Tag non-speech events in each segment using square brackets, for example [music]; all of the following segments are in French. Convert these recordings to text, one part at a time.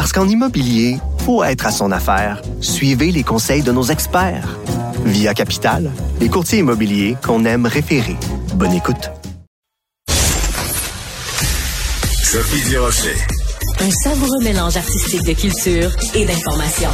Parce qu'en immobilier, faut être à son affaire. Suivez les conseils de nos experts. Via Capital, les courtiers immobiliers qu'on aime référer. Bonne écoute. Sophie Durocher. Un savoureux mélange artistique de culture et d'information.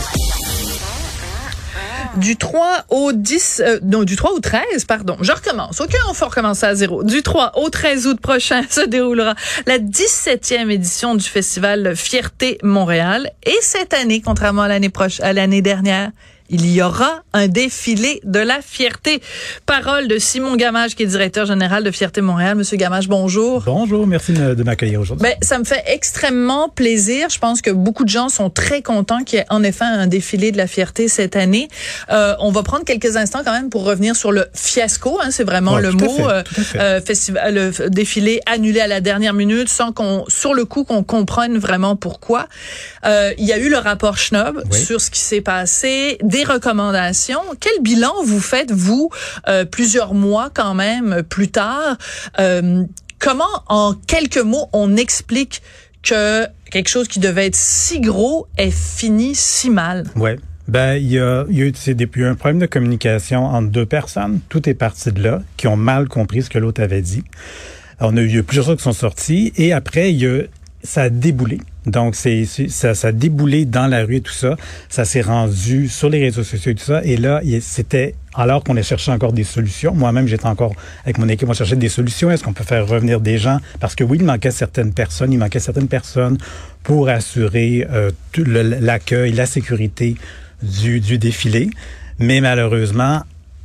Du 3 au 10, euh, non, du 3 au 13, pardon. Je recommence. OK, on faut recommencer à zéro. Du 3 au 13 août prochain [laughs] se déroulera la 17e édition du festival Fierté Montréal. Et cette année, contrairement à l'année prochaine, à l'année dernière, il y aura un défilé de la fierté. Parole de Simon Gamage, qui est directeur général de Fierté Montréal. Monsieur Gamage, bonjour. Bonjour, merci de m'accueillir aujourd'hui. Ben, ça me fait extrêmement plaisir. Je pense que beaucoup de gens sont très contents qu'il y ait en effet un défilé de la fierté cette année. Euh, on va prendre quelques instants quand même pour revenir sur le fiasco. Hein, c'est vraiment le mot. Euh, euh, festival, le défilé annulé à la dernière minute sans qu'on, sur le coup, qu'on comprenne vraiment pourquoi. Euh, il y a eu le rapport Schnob oui. sur ce qui s'est passé des recommandations. Quel bilan vous faites, vous, euh, plusieurs mois quand même plus tard? Euh, comment, en quelques mots, on explique que quelque chose qui devait être si gros est fini si mal? Ouais. Ben, il y a, eu depuis un problème de communication entre deux personnes. Tout est parti de là, qui ont mal compris ce que l'autre avait dit. On a eu plusieurs choses qui sont sorties et après, y a, ça a déboulé. Donc, c'est ça, ça a déboulé dans la rue et tout ça. Ça s'est rendu sur les réseaux sociaux et tout ça. Et là, c'était alors qu'on a cherché encore des solutions. Moi-même, j'étais encore avec mon équipe, on cherchait des solutions. Est-ce qu'on peut faire revenir des gens? Parce que oui, il manquait certaines personnes. Il manquait certaines personnes pour assurer euh, l'accueil, la sécurité du, du défilé. Mais malheureusement,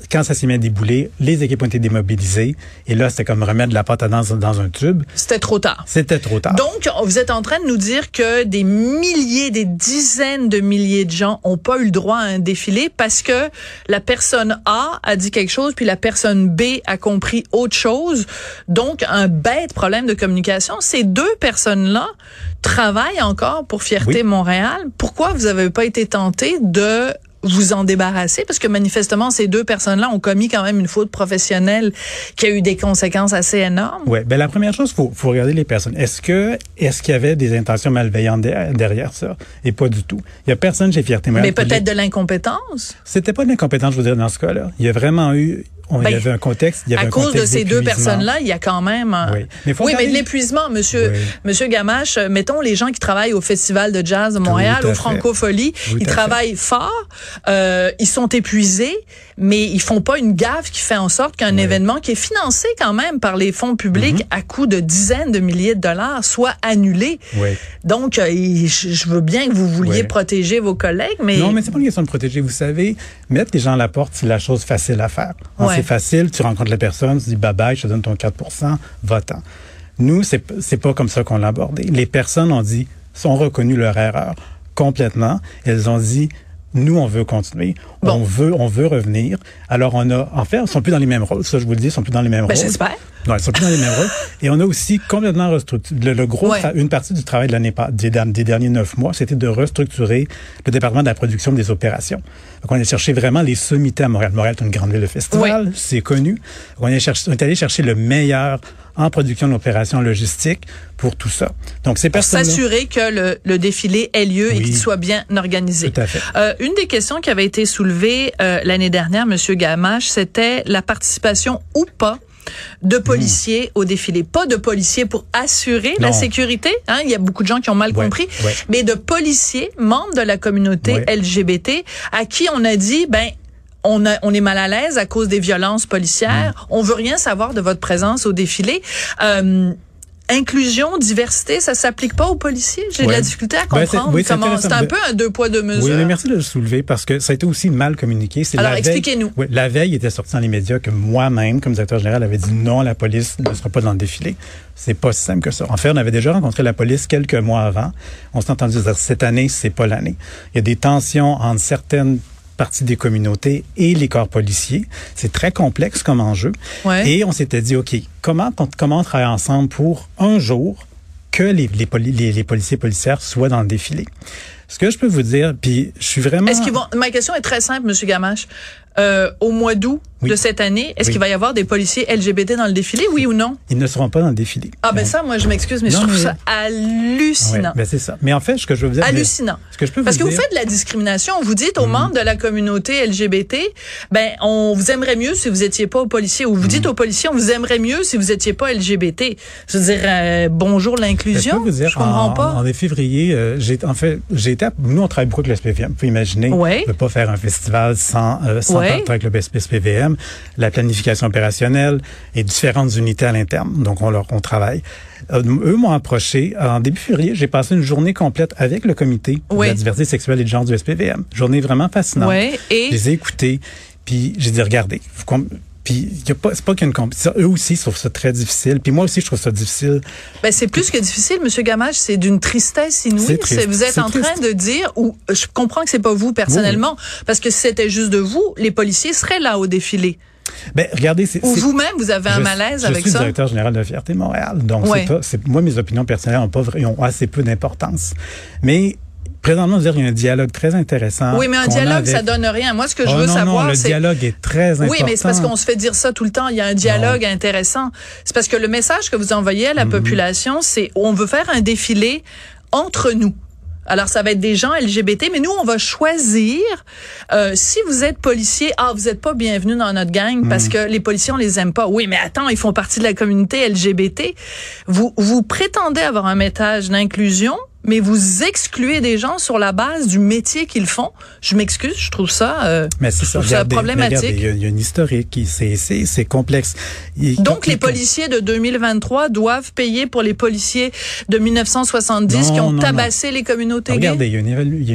quand ça s'est mis à débouler, les équipes ont été démobilisées. Et là, c'était comme remettre de la pâte à danse dans un tube. C'était trop tard. C'était trop tard. Donc, vous êtes en train de nous dire que des milliers, des dizaines de milliers de gens ont pas eu le droit à un défilé parce que la personne A a dit quelque chose, puis la personne B a compris autre chose. Donc, un bête problème de communication. Ces deux personnes-là travaillent encore pour Fierté oui. Montréal. Pourquoi vous avez pas été tenté de vous en débarrasser? Parce que manifestement ces deux personnes-là ont commis quand même une faute professionnelle qui a eu des conséquences assez énormes. Ouais, ben la première chose faut faut regarder les personnes. Est-ce que est-ce qu'il y avait des intentions malveillantes derrière ça? Et pas du tout. Il y a personne chez Fierté Mais peut-être de l'incompétence? C'était pas de l'incompétence, je veux dire dans ce cas-là. Il y a vraiment eu on, ben, il y avait un contexte. Il y avait à un cause de ces deux personnes-là, il y a quand même. Un... Oui, mais, oui, mais de l'épuisement, Monsieur, oui. Monsieur Gamache. Mettons les gens qui travaillent au Festival de jazz de Montréal, au Francofolie, ils travaillent fort, euh, ils sont épuisés, mais ils font pas une gaffe qui fait en sorte qu'un événement qui est financé quand même par les fonds publics mm -hmm. à coût de dizaines de milliers de dollars soit annulé. Oui. Donc, euh, je veux bien que vous vouliez protéger vos collègues, mais non, mais c'est pas une question de protéger. Vous savez, mettre les gens à la porte, c'est la chose facile à faire. Facile, tu rencontres la personne, tu dis bye bye, je te donne ton 4 va-t'en. Nous, c'est c'est pas comme ça qu'on l'a abordé. Les personnes ont dit, ont reconnu leur erreur complètement. Elles ont dit, nous, on veut continuer. Bon. On veut, on veut revenir. Alors, on a, en fait, ils sont plus dans les mêmes rôles. Ça, je vous le dis, ils sont plus dans les mêmes ben, rôles. J'espère. Non, ils sont plus dans les mêmes rôles. Et on a aussi complètement restructuré. Le, le gros, ouais. une partie du travail de l'année des, des, derniers neuf mois, c'était de restructurer le département de la production des opérations. Donc, on a cherché vraiment les sommités à Montréal. Montréal est une grande ville de festival, ouais. c'est connu. Donc, on cherché, on est allé chercher le meilleur en production d'opérations logistiques pour tout ça. Donc, c'est Pour s'assurer que le, le, défilé ait lieu oui. et qu'il soit bien organisé. Tout à fait. Euh, une des questions qui avait été soulevée euh, l'année dernière, Monsieur Gamache, c'était la participation ou pas de policiers mmh. au défilé. Pas de policiers pour assurer non. la sécurité. Hein, il y a beaucoup de gens qui ont mal ouais, compris. Ouais. Mais de policiers, membres de la communauté ouais. LGBT, à qui on a dit, ben, on, a, on est mal à l'aise à cause des violences policières. Mmh. On veut rien savoir de votre présence au défilé. Euh, inclusion, diversité, ça s'applique pas aux policiers? J'ai de la difficulté à Ben, c'est- comprendre oui, c'est comment. intéressant. C'est un Ben, peu un deux poids deux mesures. Oui, mais merci de le soulever parce que ça a été aussi mal communiqué. Alors, expliquez-nous. Oui, la veille, il était sorti dans les médias que moi-même, comme directeur général, avait dit non, la police ne sera pas dans le défilé. C'est pas si simple que ça. En fait, on avait déjà rencontré la police quelques mois avant. On s'est entendu dire cette année, c'est pas l'année. Il y a des tensions entre certaines parties des communautés et les corps policiers. C'est très complexe comme enjeu. Ouais. Et on s'était dit, OK, comment, comment on travaille ensemble pour un jour que les, les, les policiers et policières soient dans le défilé? Ce que je peux vous dire, puis je suis vraiment... Est-ce qu'ils vont Ma question est très simple, Monsieur Gamache. Euh, au mois d'août Oui. de cette année, est-ce Oui. qu'il va y avoir des policiers LGBT dans le défilé, oui ou non? Ils ne seront pas dans le défilé. Ah ben Donc, ça, moi je m'excuse, mais je Non, trouve mais- ça hallucinant. ouais, ben c'est ça. Mais en fait, ce que je veux vous dire... Hallucinant. Ce que je peux Parce que vous vous faites de la discrimination. Vous dites Mhm. aux membres de la communauté LGBT, ben on vous aimerait mieux si vous étiez pas policier. Ou vous dites Mhm. aux policiers, on vous aimerait mieux si vous étiez pas LGBT. Je veux dire, euh, bonjour Ben, je l'inclusion. peux vous dire, Je comprends en, pas. en février, euh, j'ai en fait, j'ai nous on travaille beaucoup avec le SPVM. Vous pouvez imaginer, Ouais. on peut pas faire un festival sans euh, sans Ouais. avec le SPVM. La planification opérationnelle et différentes unités à l'interne. Donc on leur on travaille. Euh, eux m'ont approché en début février. J'ai passé une journée complète avec le comité Ouais. de la diversité sexuelle et de genre du SPVM. Journée vraiment fascinante. Et- Je les ai écoutés, puis j'ai dit regardez, vous puis y a pas, c'est pas qu'il y a une compétition. Eux aussi trouvent ça très difficile. Puis moi aussi, je trouve ça difficile. Ben, c'est plus que difficile, Monsieur Gamache. C'est d'une tristesse inouïe. Triste. Vous êtes en train de dire, ou je comprends que c'est pas vous personnellement, parce que si c'était juste de vous, les policiers seraient là au défilé. Ben regardez, c'est Ou vous-même, vous avez un Je- malaise je avec suis ça. directeur général de la Fierté Montréal. Donc, Ouais. c'est pas, c'est, moi, mes opinions personnelles ont, pas, ont assez peu d'importance. Mais, présentement, dire, il y a un dialogue très intéressant. Oui, mais un dialogue, avec- ça donne rien. Moi, ce que je Oh, veux non, savoir, non, le c'est dialogue est très important. Oui, mais c'est parce qu'on se fait dire ça tout le temps. Il y a un dialogue intéressant. C'est parce que le message que vous envoyez à la Mhm. population, c'est on veut faire un défilé entre nous. Alors, ça va être des gens LGBT, mais nous, on va choisir. euh, si vous êtes policier, ah, vous n'êtes pas bienvenu dans notre gang parce Mhm. que les policiers, on les aime pas. Oui, mais attends, ils font partie de la communauté LGBT. Vous, vous prétendez avoir un message d'inclusion, mais vous excluez des gens sur la base du métier qu'ils font. Je m'excuse, je trouve ça, euh, Mais je trouve ça regardez, problématique. il y, a- il y a une historique, c'est, complexe. Il- Donc, les policiers de 2023 doivent payer pour les policiers de 1970 qui ont non, tabassé les communautés Regardez, gays? il y, a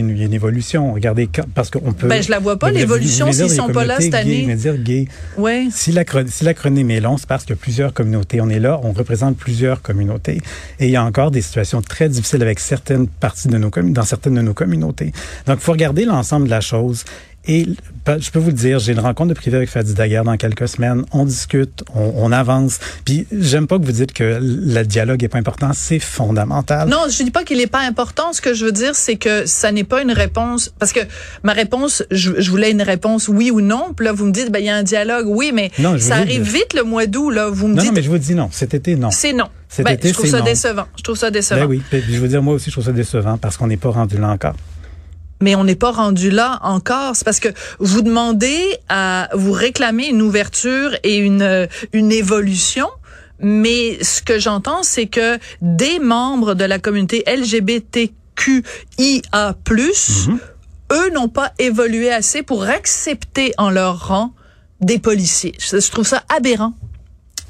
une y a évolution. Regardez, parce qu'on peut. Ben, je la vois pas, l'évolution, s'ils sont pas là cette gays, année. mais dire gay. Ouais. Si l'acro- si l'acronyme est long, c'est parce qu'il y a plusieurs communautés. On est là, on représente plusieurs communautés. Et il y a encore des situations très difficiles avec parties de nos dans certaines de nos communautés. Donc, il faut regarder l'ensemble de la chose. Et je peux vous le dire, j'ai une rencontre de privé avec Fadi Daguerre dans quelques semaines. On discute, on, on avance. Puis, j'aime pas que vous dites que le dialogue est pas important. C'est fondamental. Non, je dis pas qu'il est pas important. Ce que je veux dire, c'est que ça n'est pas une réponse. Parce que ma réponse, je, je voulais une réponse oui ou non. Puis là, vous me dites, ben, il y a un dialogue. Oui, mais Non, ça arrive vite le mois d'août, là. Vous me non, dites, non, mais je vous dis non. Cet été, non. c'est non. Cet Ben, été, je trouve ça non. décevant. Je trouve ça décevant. Ben oui. Puis, je veux dire, moi aussi, je trouve ça décevant parce qu'on n'est pas rendu là encore. Mais on n'est pas rendu là encore. C'est parce que vous demandez à vous réclamer une ouverture et une euh, une évolution. Mais ce que j'entends, c'est que des membres de la communauté LGBTQIA+, Mhm. eux n'ont pas évolué assez pour accepter en leur rang des policiers. Je trouve ça aberrant.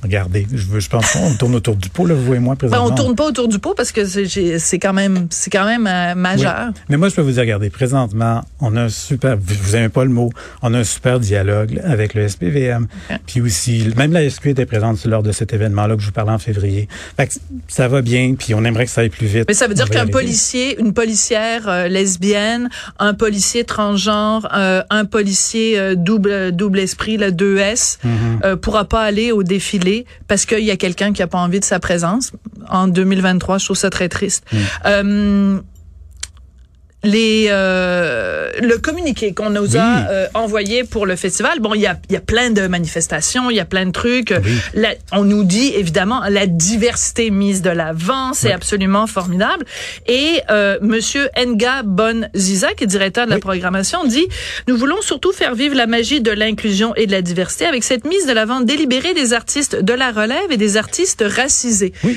Regardez, je, pense qu'on tourne autour du pot, là, vous et moi, Ben, présentement. on tourne pas autour du pot parce que c'est quand même c'est quand même euh, majeur. Oui. Mais moi, je peux vous dire, regardez, présentement, on a un super, vous, vous aimez pas le mot, on a un super dialogue avec le SPVM. Puis aussi, même la SQ était présente lors de cet événement-là que je vous parlais en février. Fait que ça va bien, puis on aimerait que ça aille plus vite. Mais ça veut dire qu'un policier, une policière euh, lesbienne, un policier transgenre, euh, un policier double double esprit, le 2S, Mm-hmm. euh, pourra pas aller au défilé parce qu'il y a quelqu'un qui a pas envie de sa présence. En 2023, je trouve ça très triste. Mm. Euh, les euh, le communiqué qu'on nous Oui. a euh, envoyé pour le festival. Bon, il y a il y a plein de manifestations, il y a plein de trucs. Oui. La- on nous dit évidemment la diversité mise de l'avant, c'est Oui. absolument formidable. Et euh, Monsieur Nga Bon Ziza, qui est directeur de la programmation, dit nous voulons surtout faire vivre la magie de l'inclusion et de la diversité avec cette mise de l'avant délibérée des artistes de la relève et des artistes racisés. Oui.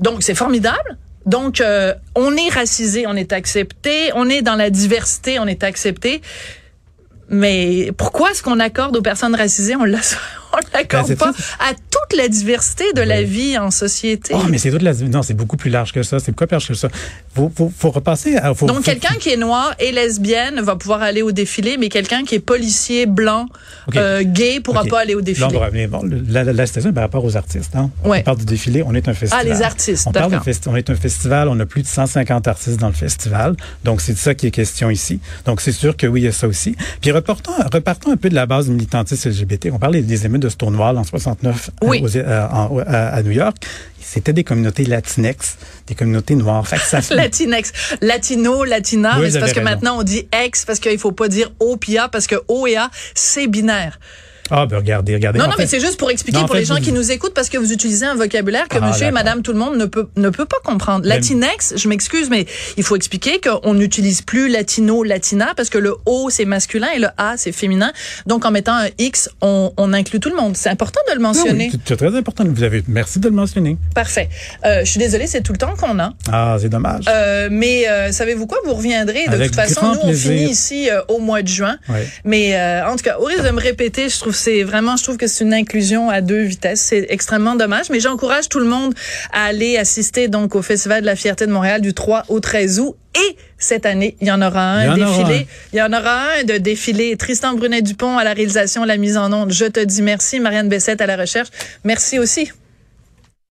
Donc c'est formidable. Donc euh, on est racisé, on est accepté, on est dans la diversité, on est accepté. Mais pourquoi est-ce qu'on accorde aux personnes racisées, on la [laughs] on l'accorde Ben, pas à toute la diversité de la vie en société. Oh, mais c'est toute la... Non, c'est beaucoup plus large que ça. C'est beaucoup plus large que ça. Faut, faut, faut repasser à... Faut, Donc, quelqu'un qui est noir et lesbienne va pouvoir aller au défilé, mais quelqu'un qui est policier, blanc, Ok. euh, gay, pourra pas aller au défilé. Là, on va- mais bon, la, la, la situation par rapport aux artistes. Hein? Ouais. On parle du défilé, on est un festival. Ah, les artistes, On, parle on est un festival, on a plus de 150 artistes dans le festival. Donc, c'est de ça qui est question ici. Donc, c'est sûr que oui, il y a ça aussi. Puis, repartons, repartons un peu de la base militantiste LGBT. On parlait des émeutes de Stonewall en 69 euh, Oui. aux- euh, en- à, à New York. C'était des communautés latinex, des communautés noires. Fait que ça [laughs] Latinex, latino, latina, Oui, mais vous c'est parce que raison. maintenant on dit ex parce qu'il faut pas dire O puis A parce que O et A c'est binaire. Ah, ben regardez, regardez. Non, non, fait- mais c'est juste pour expliquer Non, pour fait, les gens vous- qui nous écoutent parce que vous utilisez un vocabulaire que Ah, monsieur et madame tout le monde ne peut, ne peut pas comprendre. Latinex, je m'excuse, mais il faut expliquer qu'on n'utilise plus latino, latina parce que le O c'est masculin et le A c'est féminin. Donc en mettant un X, on, on inclut tout le monde. C'est important de le Ah oui, mentionner. c'est- très important. Vous avez, merci de le mentionner. Parfait. Euh, je suis désolée, c'est tout le temps qu'on a. Ah, c'est dommage. Euh, mais euh, savez-vous quoi? Vous reviendrez. De Avec toute façon, nous, on plaisir. finit ici au mois de juin. Mais en tout cas, au risque de me répéter, je trouve c'est vraiment, je trouve que c'est une inclusion à deux vitesses. C'est extrêmement dommage. Mais j'encourage tout le monde à aller assister donc au Festival de la fierté de Montréal du 3 au 13 août. Et cette année, il y en aura un Il aura défilé. un. Il y en aura un de défilé. Tristan Brunet-Dupont à la réalisation, la mise en onde. Je te dis merci. Marianne Bessette à la recherche. Merci aussi.